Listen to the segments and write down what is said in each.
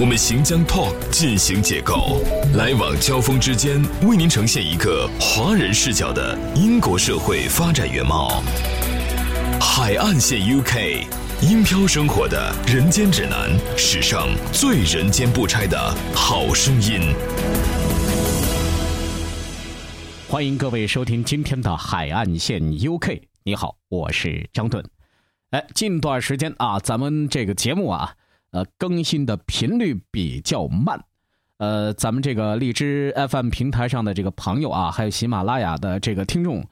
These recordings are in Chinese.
我们行将 Talk 进行解构，来往交锋之间，为您呈现一个华人视角的英国社会发展原貌。海岸线 UK，英漂生活的人间指南，史上最人间不拆的好声音。欢迎各位收听今天的海岸线 UK。你好，我是张顿。哎，近段时间啊，咱们这个节目啊。呃，更新的频率比较慢，呃，咱们这个荔枝 FM 平台上的这个朋友啊，还有喜马拉雅的这个听众，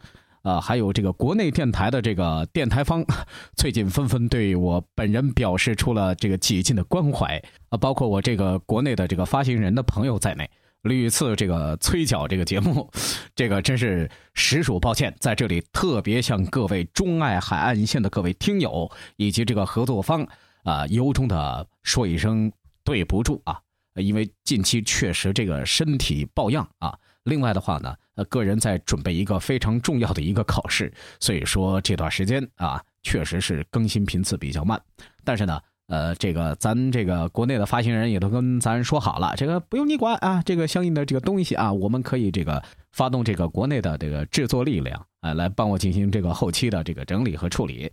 呃，还有这个国内电台的这个电台方，最近纷纷对我本人表示出了这个几近的关怀啊，包括我这个国内的这个发行人的朋友在内，屡次这个催缴这个节目，这个真是实属抱歉，在这里特别向各位钟爱海岸线的各位听友以及这个合作方。啊，由衷的说一声对不住啊，因为近期确实这个身体抱恙啊。另外的话呢，呃，个人在准备一个非常重要的一个考试，所以说这段时间啊，确实是更新频次比较慢。但是呢，呃，这个咱这个国内的发行人也都跟咱说好了，这个不用你管啊，这个相应的这个东西啊，我们可以这个发动这个国内的这个制作力量啊，来帮我进行这个后期的这个整理和处理。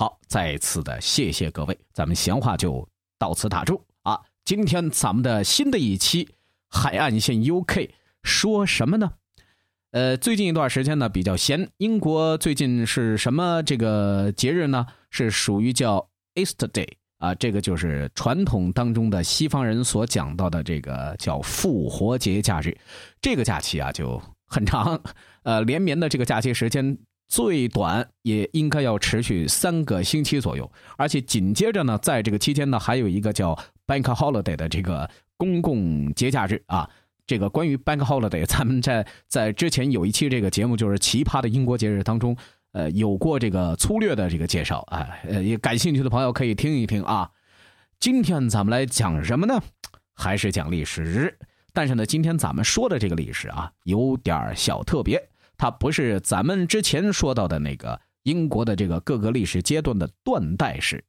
好，再次的谢谢各位，咱们闲话就到此打住啊！今天咱们的新的一期海岸线 UK 说什么呢？呃，最近一段时间呢比较闲，英国最近是什么这个节日呢？是属于叫 Easter Day 啊，这个就是传统当中的西方人所讲到的这个叫复活节假日。这个假期啊就很长，呃，连绵的这个假期时间。最短也应该要持续三个星期左右，而且紧接着呢，在这个期间呢，还有一个叫 Bank Holiday 的这个公共节假日啊。这个关于 Bank Holiday，咱们在在之前有一期这个节目，就是奇葩的英国节日当中，呃，有过这个粗略的这个介绍啊。呃，也感兴趣的朋友可以听一听啊。今天咱们来讲什么呢？还是讲历史，但是呢，今天咱们说的这个历史啊，有点小特别。它不是咱们之前说到的那个英国的这个各个历史阶段的断代史。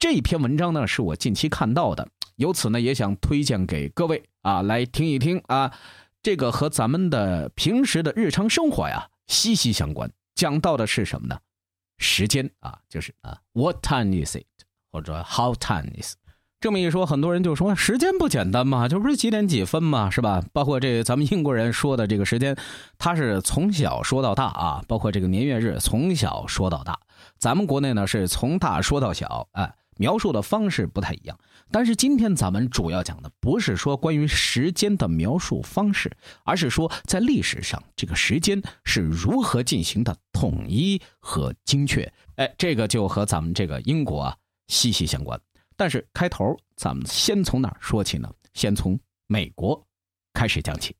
这篇文章呢，是我近期看到的，由此呢，也想推荐给各位啊，来听一听啊。这个和咱们的平时的日常生活呀息息相关。讲到的是什么呢？时间啊，就是啊，What time is it？或者 How time is？这么一说，很多人就说时间不简单嘛，这不是几点几分嘛，是吧？包括这咱们英国人说的这个时间，他是从小说到大啊，包括这个年月日从小说到大。咱们国内呢是从大说到小，哎，描述的方式不太一样。但是今天咱们主要讲的不是说关于时间的描述方式，而是说在历史上这个时间是如何进行的统一和精确。哎，这个就和咱们这个英国啊息息相关。但是开头咱们先从哪儿说起呢？先从美国开始讲起。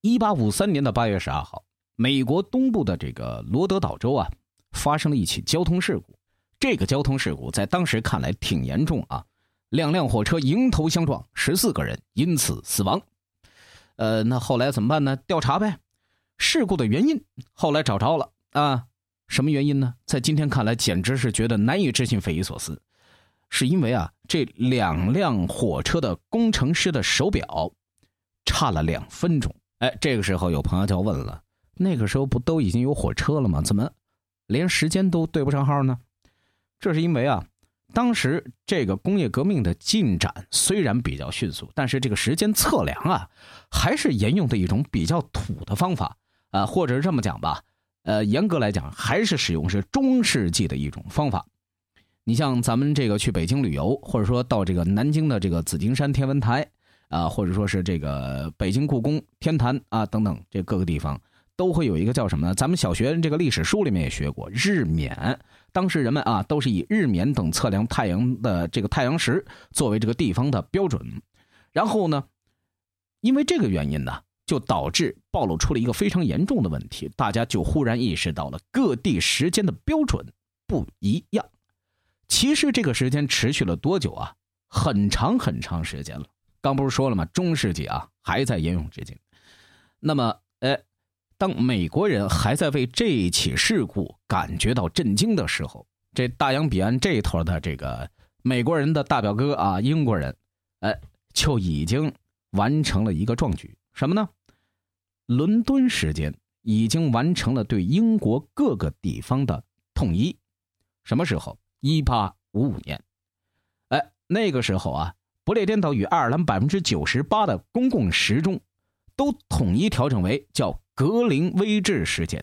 一八五三年的八月十二号，美国东部的这个罗德岛州啊，发生了一起交通事故。这个交通事故在当时看来挺严重啊，两辆火车迎头相撞，十四个人因此死亡。呃，那后来怎么办呢？调查呗。事故的原因后来找着了啊，什么原因呢？在今天看来，简直是觉得难以置信、匪夷所思。是因为啊，这两辆火车的工程师的手表差了两分钟。哎，这个时候有朋友就要问了：那个时候不都已经有火车了吗？怎么连时间都对不上号呢？这是因为啊，当时这个工业革命的进展虽然比较迅速，但是这个时间测量啊，还是沿用的一种比较土的方法啊，或者是这么讲吧，呃，严格来讲，还是使用是中世纪的一种方法。你像咱们这个去北京旅游，或者说到这个南京的这个紫金山天文台啊，或者说是这个北京故宫天坛啊等等，这各个地方都会有一个叫什么呢？咱们小学这个历史书里面也学过日冕。当时人们啊都是以日冕等测量太阳的这个太阳石作为这个地方的标准。然后呢，因为这个原因呢，就导致暴露出了一个非常严重的问题，大家就忽然意识到了各地时间的标准不一样。其实这个时间持续了多久啊？很长很长时间了。刚不是说了吗？中世纪啊，还在沿用至今。那么，哎，当美国人还在为这一起事故感觉到震惊的时候，这大洋彼岸这头的这个美国人的大表哥啊，英国人，哎，就已经完成了一个壮举。什么呢？伦敦时间已经完成了对英国各个地方的统一。什么时候？一八五五年。哎，那个时候啊，不列颠岛与爱尔兰百分之九十八的公共时钟都统一调整为叫格林威治时间。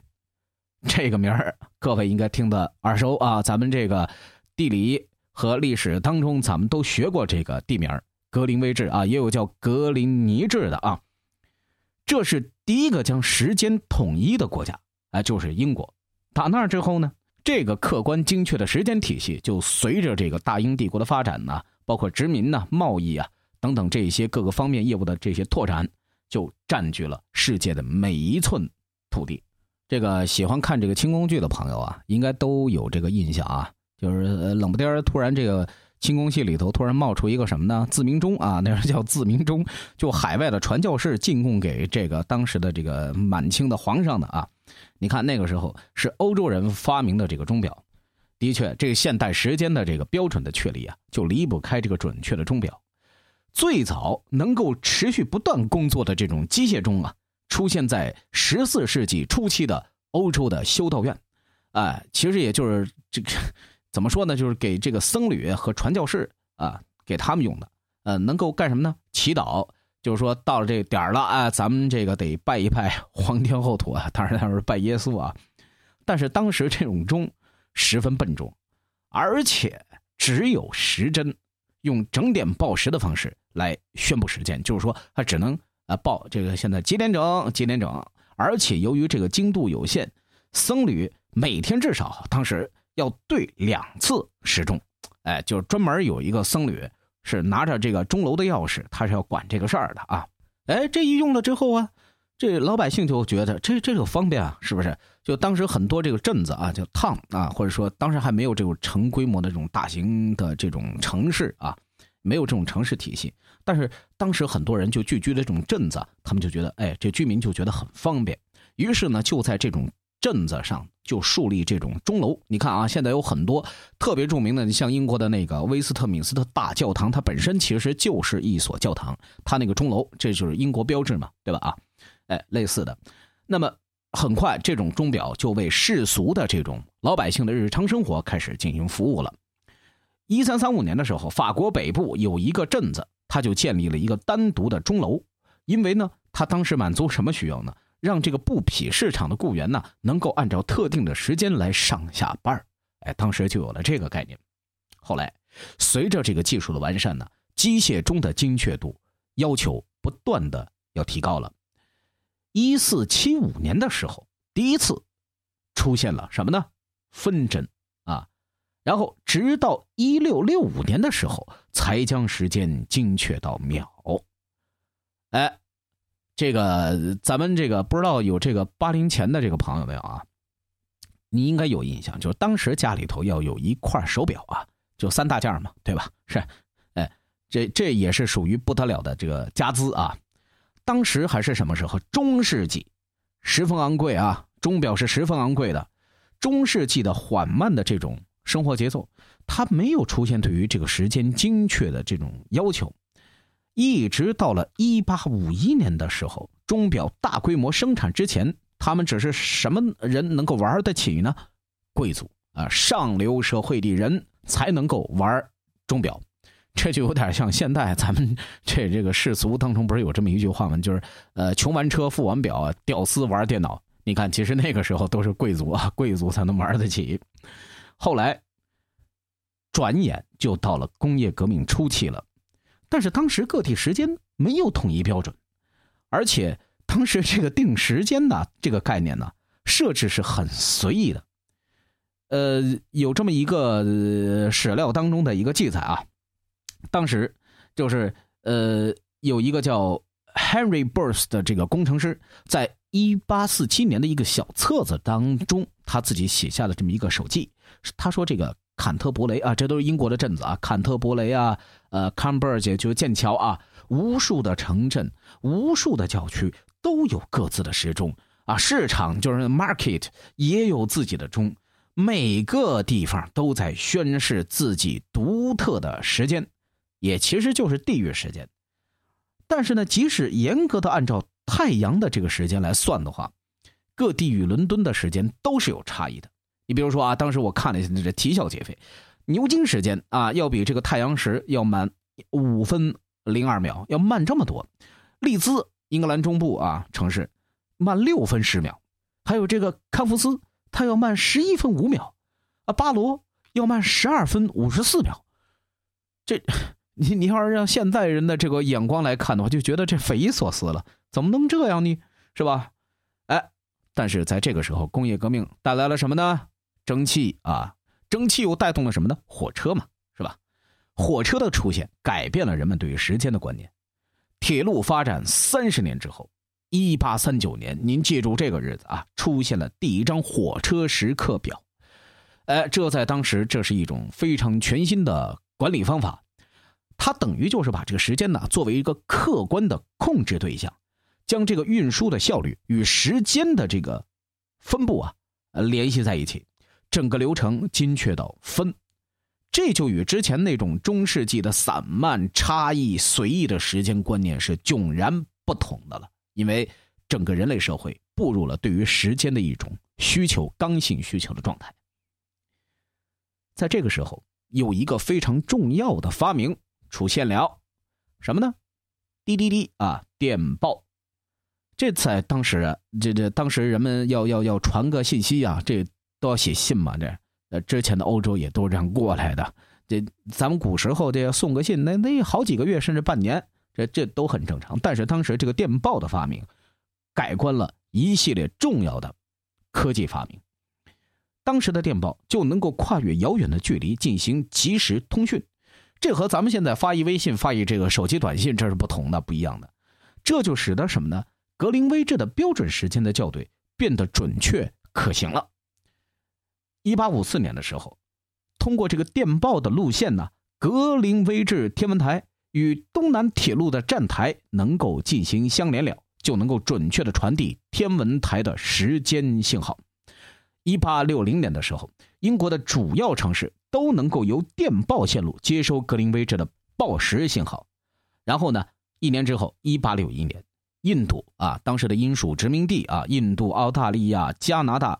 这个名儿各位应该听得耳熟啊，咱们这个地理和历史当中，咱们都学过这个地名格林威治啊，也有叫格林尼治的啊。这是第一个将时间统一的国家，哎，就是英国。打那之后呢，这个客观精确的时间体系就随着这个大英帝国的发展呢，包括殖民呢、贸易啊等等这些各个方面业务的这些拓展，就占据了世界的每一寸土地。这个喜欢看这个清宫剧的朋友啊，应该都有这个印象啊，就是冷不丁突然这个。清宫戏里头突然冒出一个什么呢？自明钟啊，那是叫自明钟，就海外的传教士进贡给这个当时的这个满清的皇上的啊。你看那个时候是欧洲人发明的这个钟表，的确，这个现代时间的这个标准的确立啊，就离不开这个准确的钟表。最早能够持续不断工作的这种机械钟啊，出现在十四世纪初期的欧洲的修道院，哎，其实也就是这个。怎么说呢？就是给这个僧侣和传教士啊，给他们用的。呃，能够干什么呢？祈祷。就是说到了这个点儿了，啊，咱们这个得拜一拜皇天后土啊，当然他是拜耶稣啊。但是当时这种钟十分笨重，而且只有时针，用整点报时的方式来宣布时间。就是说，它只能啊报这个现在几点整，几点整。而且由于这个精度有限，僧侣每天至少当时。要对两次时钟，哎，就是专门有一个僧侣是拿着这个钟楼的钥匙，他是要管这个事儿的啊。哎，这一用了之后啊，这老百姓就觉得这这个方便啊，是不是？就当时很多这个镇子啊，叫 town 啊，或者说当时还没有这种成规模的这种大型的这种城市啊，没有这种城市体系。但是当时很多人就聚居的这种镇子，他们就觉得，哎，这居民就觉得很方便，于是呢，就在这种。镇子上就树立这种钟楼，你看啊，现在有很多特别著名的，你像英国的那个威斯特敏斯特大教堂，它本身其实就是一所教堂，它那个钟楼，这就是英国标志嘛，对吧？啊，哎，类似的。那么很快，这种钟表就为世俗的这种老百姓的日常生活开始进行服务了。一三三五年的时候，法国北部有一个镇子，它就建立了一个单独的钟楼，因为呢，它当时满足什么需要呢？让这个布匹市场的雇员呢，能够按照特定的时间来上下班哎，当时就有了这个概念。后来，随着这个技术的完善呢，机械钟的精确度要求不断的要提高了。一四七五年的时候，第一次出现了什么呢？分针啊，然后直到一六六五年的时候，才将时间精确到秒。哎。这个咱们这个不知道有这个八零前的这个朋友没有啊？你应该有印象，就是当时家里头要有一块手表啊，就三大件嘛，对吧？是，哎，这这也是属于不得了的这个家资啊。当时还是什么时候？中世纪，十分昂贵啊，钟表是十分昂贵的。中世纪的缓慢的这种生活节奏，它没有出现对于这个时间精确的这种要求。一直到了一八五一年的时候，钟表大规模生产之前，他们只是什么人能够玩得起呢？贵族啊，上流社会的人才能够玩钟表。这就有点像现在咱们这这个世俗当中不是有这么一句话吗？就是呃，穷玩车，富玩表，屌丝玩电脑。你看，其实那个时候都是贵族啊，贵族才能玩得起。后来，转眼就到了工业革命初期了。但是当时个体时间没有统一标准，而且当时这个定时间呢，这个概念呢，设置是很随意的。呃，有这么一个史料当中的一个记载啊，当时就是呃有一个叫 Henry Burns 的这个工程师，在一八四七年的一个小册子当中，他自己写下了这么一个手记。他说：“这个坎特伯雷啊，这都是英国的镇子啊，坎特伯雷啊，呃，Cambridge 就剑桥啊，无数的城镇，无数的教区都有各自的时钟啊，市场就是 market 也有自己的钟，每个地方都在宣示自己独特的时间，也其实就是地域时间。”但是呢，即使严格的按照太阳的这个时间来算的话，各地与伦敦的时间都是有差异的。你比如说啊，当时我看了一下这啼笑皆非，牛津时间啊要比这个太阳时要慢五分零二秒，要慢这么多。利兹，英格兰中部啊城市，慢六分十秒。还有这个康福斯，它要慢十一分五秒，啊，巴罗要慢十二分五十四秒。这。你你要是让现在人的这个眼光来看的话，就觉得这匪夷所思了，怎么能这样呢？是吧？哎，但是在这个时候，工业革命带来了什么呢？蒸汽啊，蒸汽又带动了什么呢？火车嘛，是吧？火车的出现改变了人们对于时间的观念。铁路发展三十年之后，一八三九年，您记住这个日子啊，出现了第一张火车时刻表。哎，这在当时这是一种非常全新的管理方法。它等于就是把这个时间呢作为一个客观的控制对象，将这个运输的效率与时间的这个分布啊联系在一起，整个流程精确到分，这就与之前那种中世纪的散漫、差异、随意的时间观念是迥然不同的了。因为整个人类社会步入了对于时间的一种需求、刚性需求的状态。在这个时候，有一个非常重要的发明。出现了，什么呢？滴滴滴啊，电报。这在当时，这这当时人们要要要传个信息啊，这都要写信嘛。这呃，之前的欧洲也都是这样过来的。这咱们古时候这要送个信，那那好几个月甚至半年，这这都很正常。但是当时这个电报的发明，改观了一系列重要的科技发明。当时的电报就能够跨越遥远的距离进行即时通讯。这和咱们现在发一微信、发一这个手机短信，这是不同的、不一样的。这就使得什么呢？格林威治的标准时间的校对变得准确可行了。一八五四年的时候，通过这个电报的路线呢，格林威治天文台与东南铁路的站台能够进行相连了，就能够准确的传递天文台的时间信号。一八六零年的时候，英国的主要城市。都能够由电报线路接收格林威治的报时信号，然后呢，一年之后，一八六一年，印度啊，当时的英属殖民地啊，印度、澳大利亚、加拿大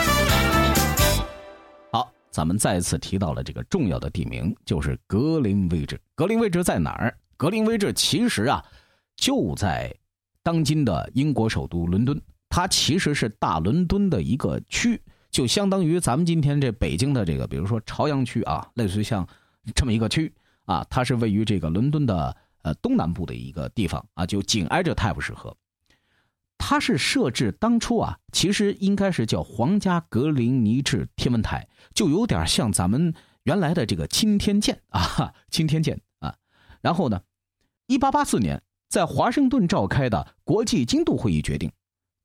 咱们再次提到了这个重要的地名，就是格林威治。格林威治在哪儿？格林威治其实啊，就在当今的英国首都伦敦。它其实是大伦敦的一个区，就相当于咱们今天这北京的这个，比如说朝阳区啊，类似于像这么一个区啊。它是位于这个伦敦的呃东南部的一个地方啊，就紧挨着泰晤士河。它是设置当初啊，其实应该是叫皇家格林尼治天文台，就有点像咱们原来的这个钦天监啊，钦天监啊。然后呢，一八八四年在华盛顿召开的国际经度会议决定，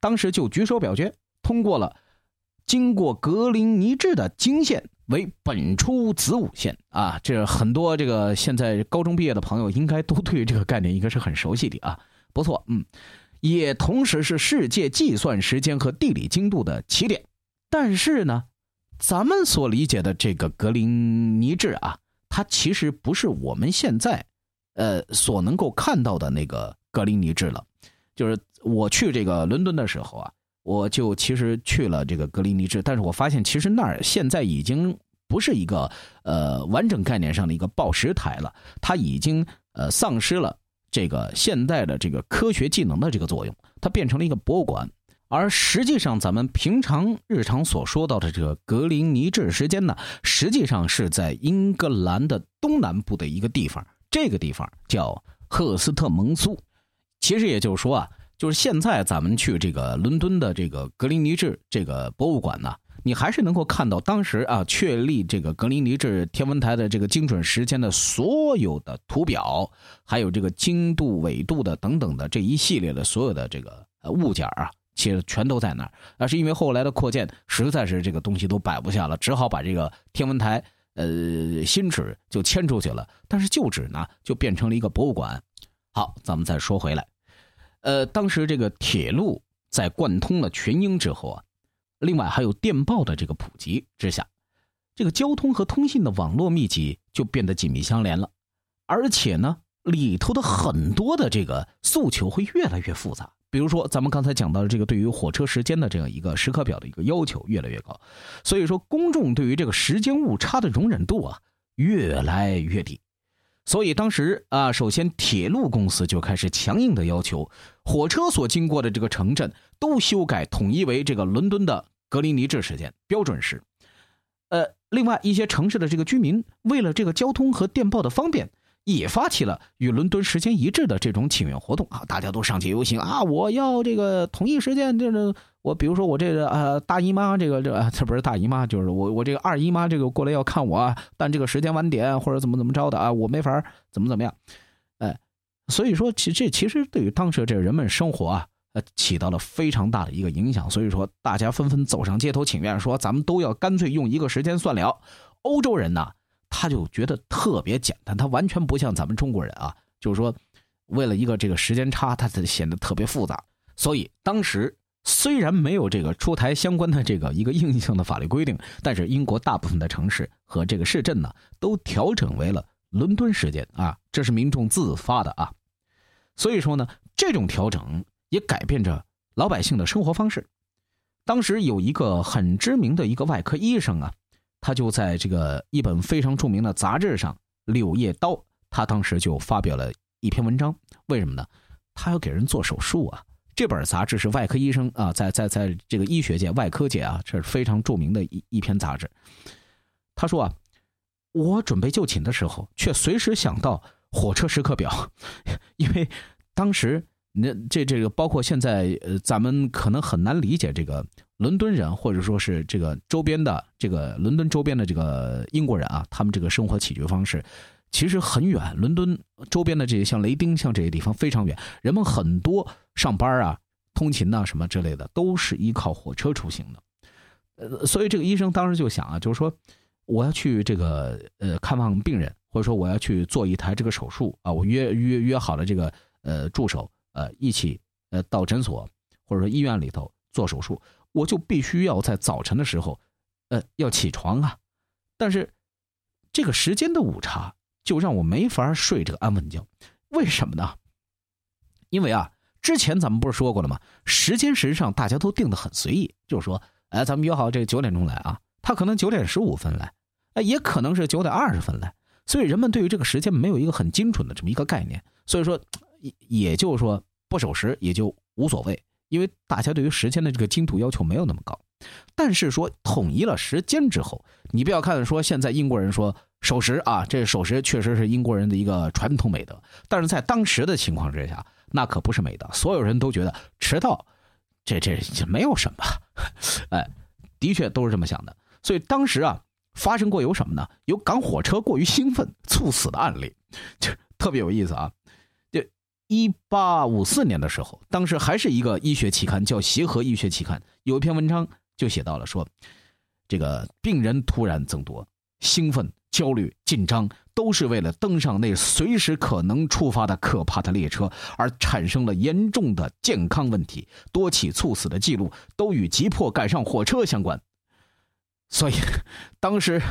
当时就举手表决，通过了经过格林尼治的经线为本初子午线啊。这很多这个现在高中毕业的朋友应该都对这个概念应该是很熟悉的啊。不错，嗯，也同时是世界计算时间和地理经度的起点。但是呢，咱们所理解的这个格林尼治啊，它其实不是我们现在呃所能够看到的那个格林尼治了。就是我去这个伦敦的时候啊，我就其实去了这个格林尼治，但是我发现其实那儿现在已经不是一个呃完整概念上的一个报时台了，它已经呃丧失了这个现代的这个科学技能的这个作用，它变成了一个博物馆。而实际上，咱们平常日常所说到的这个格林尼治时间呢，实际上是在英格兰的东南部的一个地方，这个地方叫赫斯特蒙苏。其实也就是说啊，就是现在咱们去这个伦敦的这个格林尼治这个博物馆呢，你还是能够看到当时啊确立这个格林尼治天文台的这个精准时间的所有的图表，还有这个经度、纬度的等等的这一系列的所有的这个物件啊。其实全都在那儿，那是因为后来的扩建实在是这个东西都摆不下了，只好把这个天文台呃新址就迁出去了。但是旧址呢，就变成了一个博物馆。好，咱们再说回来，呃，当时这个铁路在贯通了全英之后啊，另外还有电报的这个普及之下，这个交通和通信的网络密集就变得紧密相连了，而且呢，里头的很多的这个诉求会越来越复杂。比如说，咱们刚才讲到的这个对于火车时间的这样一个时刻表的一个要求越来越高，所以说公众对于这个时间误差的容忍度啊越来越低。所以当时啊，首先铁路公司就开始强硬的要求，火车所经过的这个城镇都修改统一为这个伦敦的格林尼治时间标准时。呃，另外一些城市的这个居民为了这个交通和电报的方便。也发起了与伦敦时间一致的这种请愿活动啊！大家都上街游行啊！我要这个统一时间，这个我比如说我这个呃大姨妈，这个这这不是大姨妈，就是我我这个二姨妈这个过来要看我，但这个时间晚点或者怎么怎么着的啊，我没法怎么怎么样，所以说其这其实对于当时这人们生活啊，呃起到了非常大的一个影响。所以说大家纷纷走上街头请愿，说咱们都要干脆用一个时间算了。欧洲人呢？他就觉得特别简单，他完全不像咱们中国人啊，就是说，为了一个这个时间差，他才显得特别复杂。所以当时虽然没有这个出台相关的这个一个硬性的法律规定，但是英国大部分的城市和这个市镇呢，都调整为了伦敦时间啊，这是民众自发的啊。所以说呢，这种调整也改变着老百姓的生活方式。当时有一个很知名的一个外科医生啊。他就在这个一本非常著名的杂志上，《柳叶刀》，他当时就发表了一篇文章。为什么呢？他要给人做手术啊。这本杂志是外科医生啊，在在在这个医学界、外科界啊，这是非常著名的一一篇杂志。他说啊，我准备就寝的时候，却随时想到火车时刻表，因为当时那这这个包括现在呃，咱们可能很难理解这个。伦敦人，或者说是这个周边的这个伦敦周边的这个英国人啊，他们这个生活起居方式其实很远。伦敦周边的这些像雷丁，像这些地方非常远，人们很多上班啊、通勤呐什么之类的，都是依靠火车出行的。呃，所以这个医生当时就想啊，就是说我要去这个呃看望病人，或者说我要去做一台这个手术啊，我约约约好了这个呃助手呃一起呃到诊所或者说医院里头做手术。我就必须要在早晨的时候，呃，要起床啊，但是这个时间的误差就让我没法睡这个安稳觉。为什么呢？因为啊，之前咱们不是说过了吗？时间实际上大家都定的很随意，就是说，哎，咱们约好这个九点钟来啊，他可能九点十五分来，哎，也可能是九点二十分来，所以人们对于这个时间没有一个很精准的这么一个概念，所以说，也就是说不守时也就无所谓。因为大家对于时间的这个精度要求没有那么高，但是说统一了时间之后，你不要看说现在英国人说守时啊，这守时确实是英国人的一个传统美德，但是在当时的情况之下，那可不是美德。所有人都觉得迟到，这这也没有什么，哎，的确都是这么想的。所以当时啊，发生过有什么呢？有赶火车过于兴奋猝死的案例，就特别有意思啊。就一八五四年的时候，当时还是一个医学期刊，叫《协和医学期刊》，有一篇文章就写到了说，这个病人突然增多，兴奋、焦虑、紧张，都是为了登上那随时可能出发的可怕的列车，而产生了严重的健康问题，多起猝死的记录都与急迫赶上火车相关。所以，当时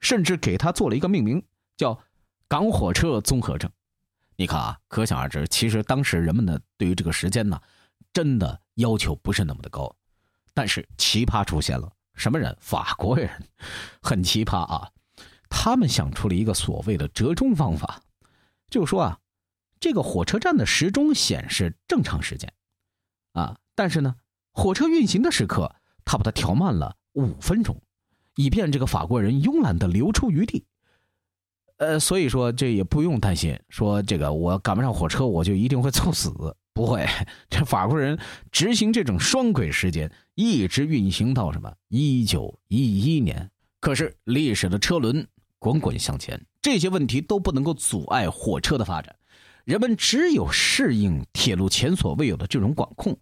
甚至给他做了一个命名，叫“港火车综合症”。你看啊，可想而知，其实当时人们呢对于这个时间呢，真的要求不是那么的高。但是奇葩出现了，什么人？法国人，很奇葩啊！他们想出了一个所谓的折中方法，就说啊，这个火车站的时钟显示正常时间，啊，但是呢，火车运行的时刻，他把它调慢了五分钟，以便这个法国人慵懒的留出余地。呃，所以说这也不用担心，说这个我赶不上火车，我就一定会猝死。不会，这法国人执行这种双轨时间，一直运行到什么一九一一年。可是历史的车轮滚滚向前，这些问题都不能够阻碍火车的发展。人们只有适应铁路前所未有的这种管控，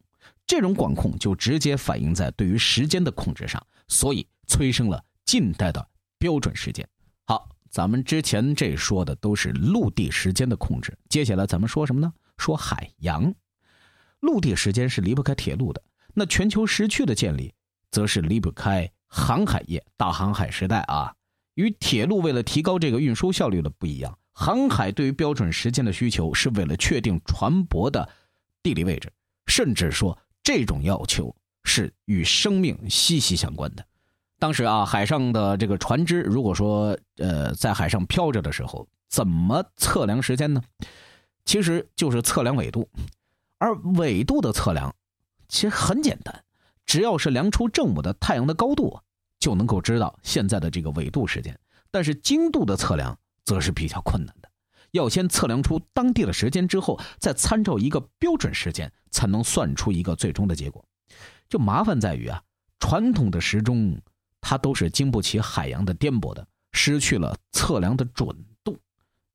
这种管控就直接反映在对于时间的控制上，所以催生了近代的标准时间。好。咱们之前这说的都是陆地时间的控制，接下来咱们说什么呢？说海洋，陆地时间是离不开铁路的。那全球时区的建立，则是离不开航海业。大航海时代啊，与铁路为了提高这个运输效率的不一样，航海对于标准时间的需求是为了确定船舶的地理位置，甚至说这种要求是与生命息息相关的。当时啊，海上的这个船只，如果说呃在海上漂着的时候，怎么测量时间呢？其实就是测量纬度，而纬度的测量其实很简单，只要是量出正午的太阳的高度，就能够知道现在的这个纬度时间。但是经度的测量则是比较困难的，要先测量出当地的时间之后，再参照一个标准时间，才能算出一个最终的结果。就麻烦在于啊，传统的时钟。它都是经不起海洋的颠簸的，失去了测量的准度，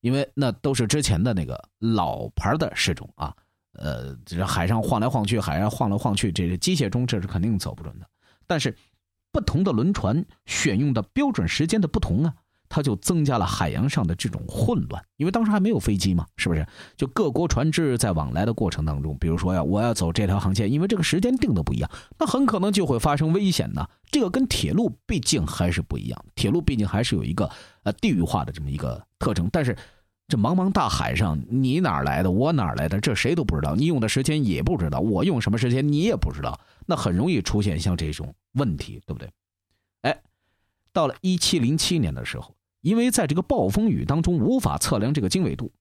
因为那都是之前的那个老牌的时钟啊，呃，这海上晃来晃去，海上晃来晃去，这个机械钟这是肯定走不准的。但是，不同的轮船选用的标准时间的不同啊。它就增加了海洋上的这种混乱，因为当时还没有飞机嘛，是不是？就各国船只在往来的过程当中，比如说呀，我要走这条航线，因为这个时间定的不一样，那很可能就会发生危险呢。这个跟铁路毕竟还是不一样，铁路毕竟还是有一个呃地域化的这么一个特征。但是这茫茫大海上，你哪来的，我哪来的，这谁都不知道。你用的时间也不知道，我用什么时间你也不知道，那很容易出现像这种问题，对不对？哎，到了一七零七年的时候。因为在这个暴风雨当中无法测量这个经纬度，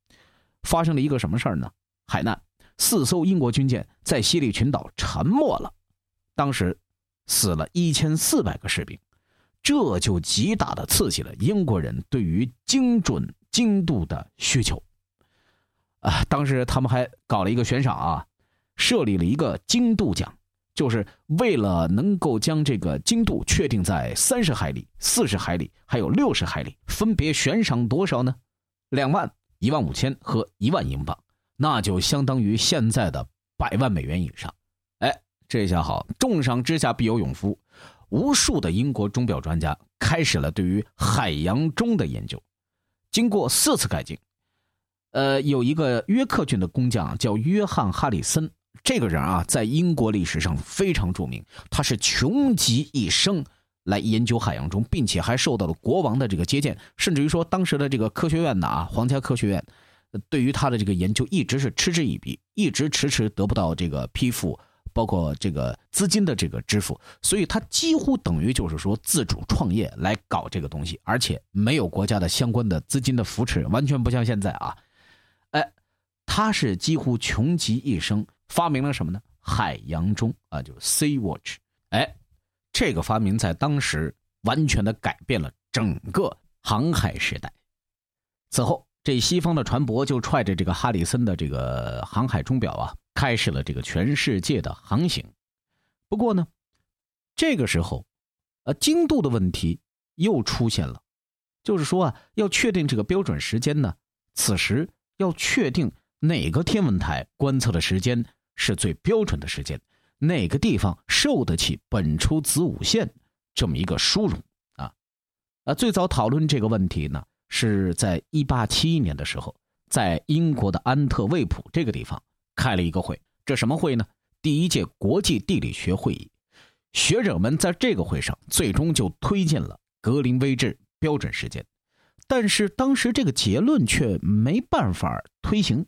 发生了一个什么事儿呢？海难，四艘英国军舰在西里群岛沉没了，当时死了一千四百个士兵，这就极大的刺激了英国人对于精准精度的需求。啊，当时他们还搞了一个悬赏啊，设立了一个精度奖。就是为了能够将这个精度确定在三十海里、四十海里，还有六十海里，分别悬赏多少呢？两万、一万五千和一万英镑，那就相当于现在的百万美元以上。哎，这下好，重赏之下必有勇夫，无数的英国钟表专家开始了对于海洋钟的研究。经过四次改进，呃，有一个约克郡的工匠叫约翰·哈里森。这个人啊，在英国历史上非常著名。他是穷极一生来研究海洋钟，并且还受到了国王的这个接见，甚至于说当时的这个科学院的啊，皇家科学院，对于他的这个研究一直是嗤之以鼻，一直迟迟得不到这个批复，包括这个资金的这个支付。所以他几乎等于就是说自主创业来搞这个东西，而且没有国家的相关的资金的扶持，完全不像现在啊。哎，他是几乎穷极一生。发明了什么呢？海洋钟啊，就是 Sea Watch。哎，这个发明在当时完全的改变了整个航海时代。此后，这西方的船舶就揣着这个哈里森的这个航海钟表啊，开始了这个全世界的航行。不过呢，这个时候，呃，精度的问题又出现了，就是说啊，要确定这个标准时间呢，此时要确定哪个天文台观测的时间是最标准的时间，哪个地方受得起本初子午线这么一个殊荣啊？啊，最早讨论这个问题呢，是在一八七一年的时候，在英国的安特卫普这个地方开了一个会。这什么会呢？第一届国际地理学会议。学者们在这个会上最终就推荐了格林威治标准时间，但是当时这个结论却没办法推行。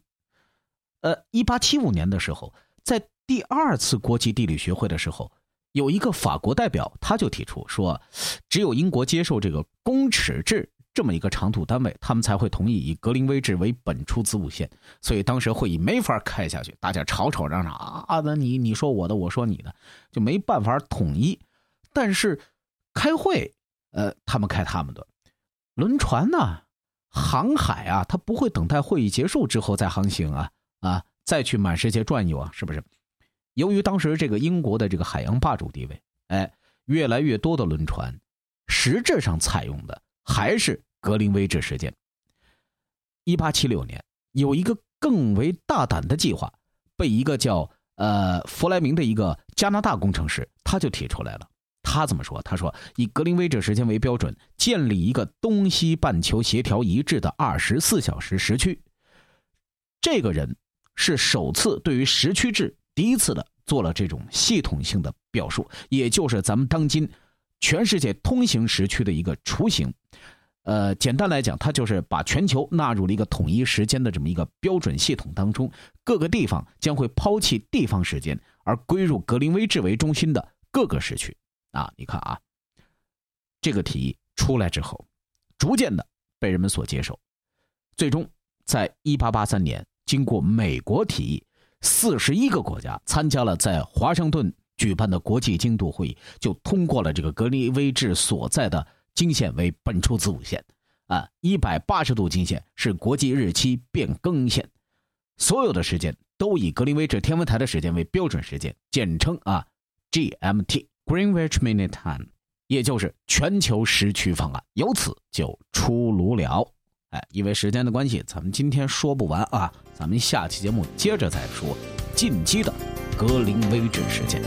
呃，一八七五年的时候，在第二次国际地理学会的时候，有一个法国代表他就提出说，只有英国接受这个公尺制。这么一个长度单位，他们才会同意以格林威治为本初子午线，所以当时会议没法开下去，大家吵吵嚷嚷啊，那你你说我的，我说你的，就没办法统一。但是开会，呃，他们开他们的，轮船呢，航海啊，它不会等待会议结束之后再航行啊啊，再去满世界转悠啊，是不是？由于当时这个英国的这个海洋霸主地位，哎，越来越多的轮船，实质上采用的还是。格林威治时间。一八七六年，有一个更为大胆的计划，被一个叫呃弗莱明的一个加拿大工程师，他就提出来了。他怎么说？他说以格林威治时间为标准，建立一个东西半球协调一致的二十四小时时区。这个人是首次对于时区制第一次的做了这种系统性的表述，也就是咱们当今全世界通行时区的一个雏形。呃，简单来讲，它就是把全球纳入了一个统一时间的这么一个标准系统当中，各个地方将会抛弃地方时间，而归入格林威治为中心的各个时区。啊，你看啊，这个提议出来之后，逐渐的被人们所接受，最终在1883年，经过美国提议，四十一个国家参加了在华盛顿举办的国际经度会议，就通过了这个格林威治所在的。经线为本初子午线，啊，一百八十度经线是国际日期变更线，所有的时间都以格林威治天文台的时间为标准时间，简称啊 GMT（Greenwich m i n u t e Time），也就是全球时区方案，由此就出炉了。哎，因为时间的关系，咱们今天说不完啊，咱们下期节目接着再说近期的格林威治事件。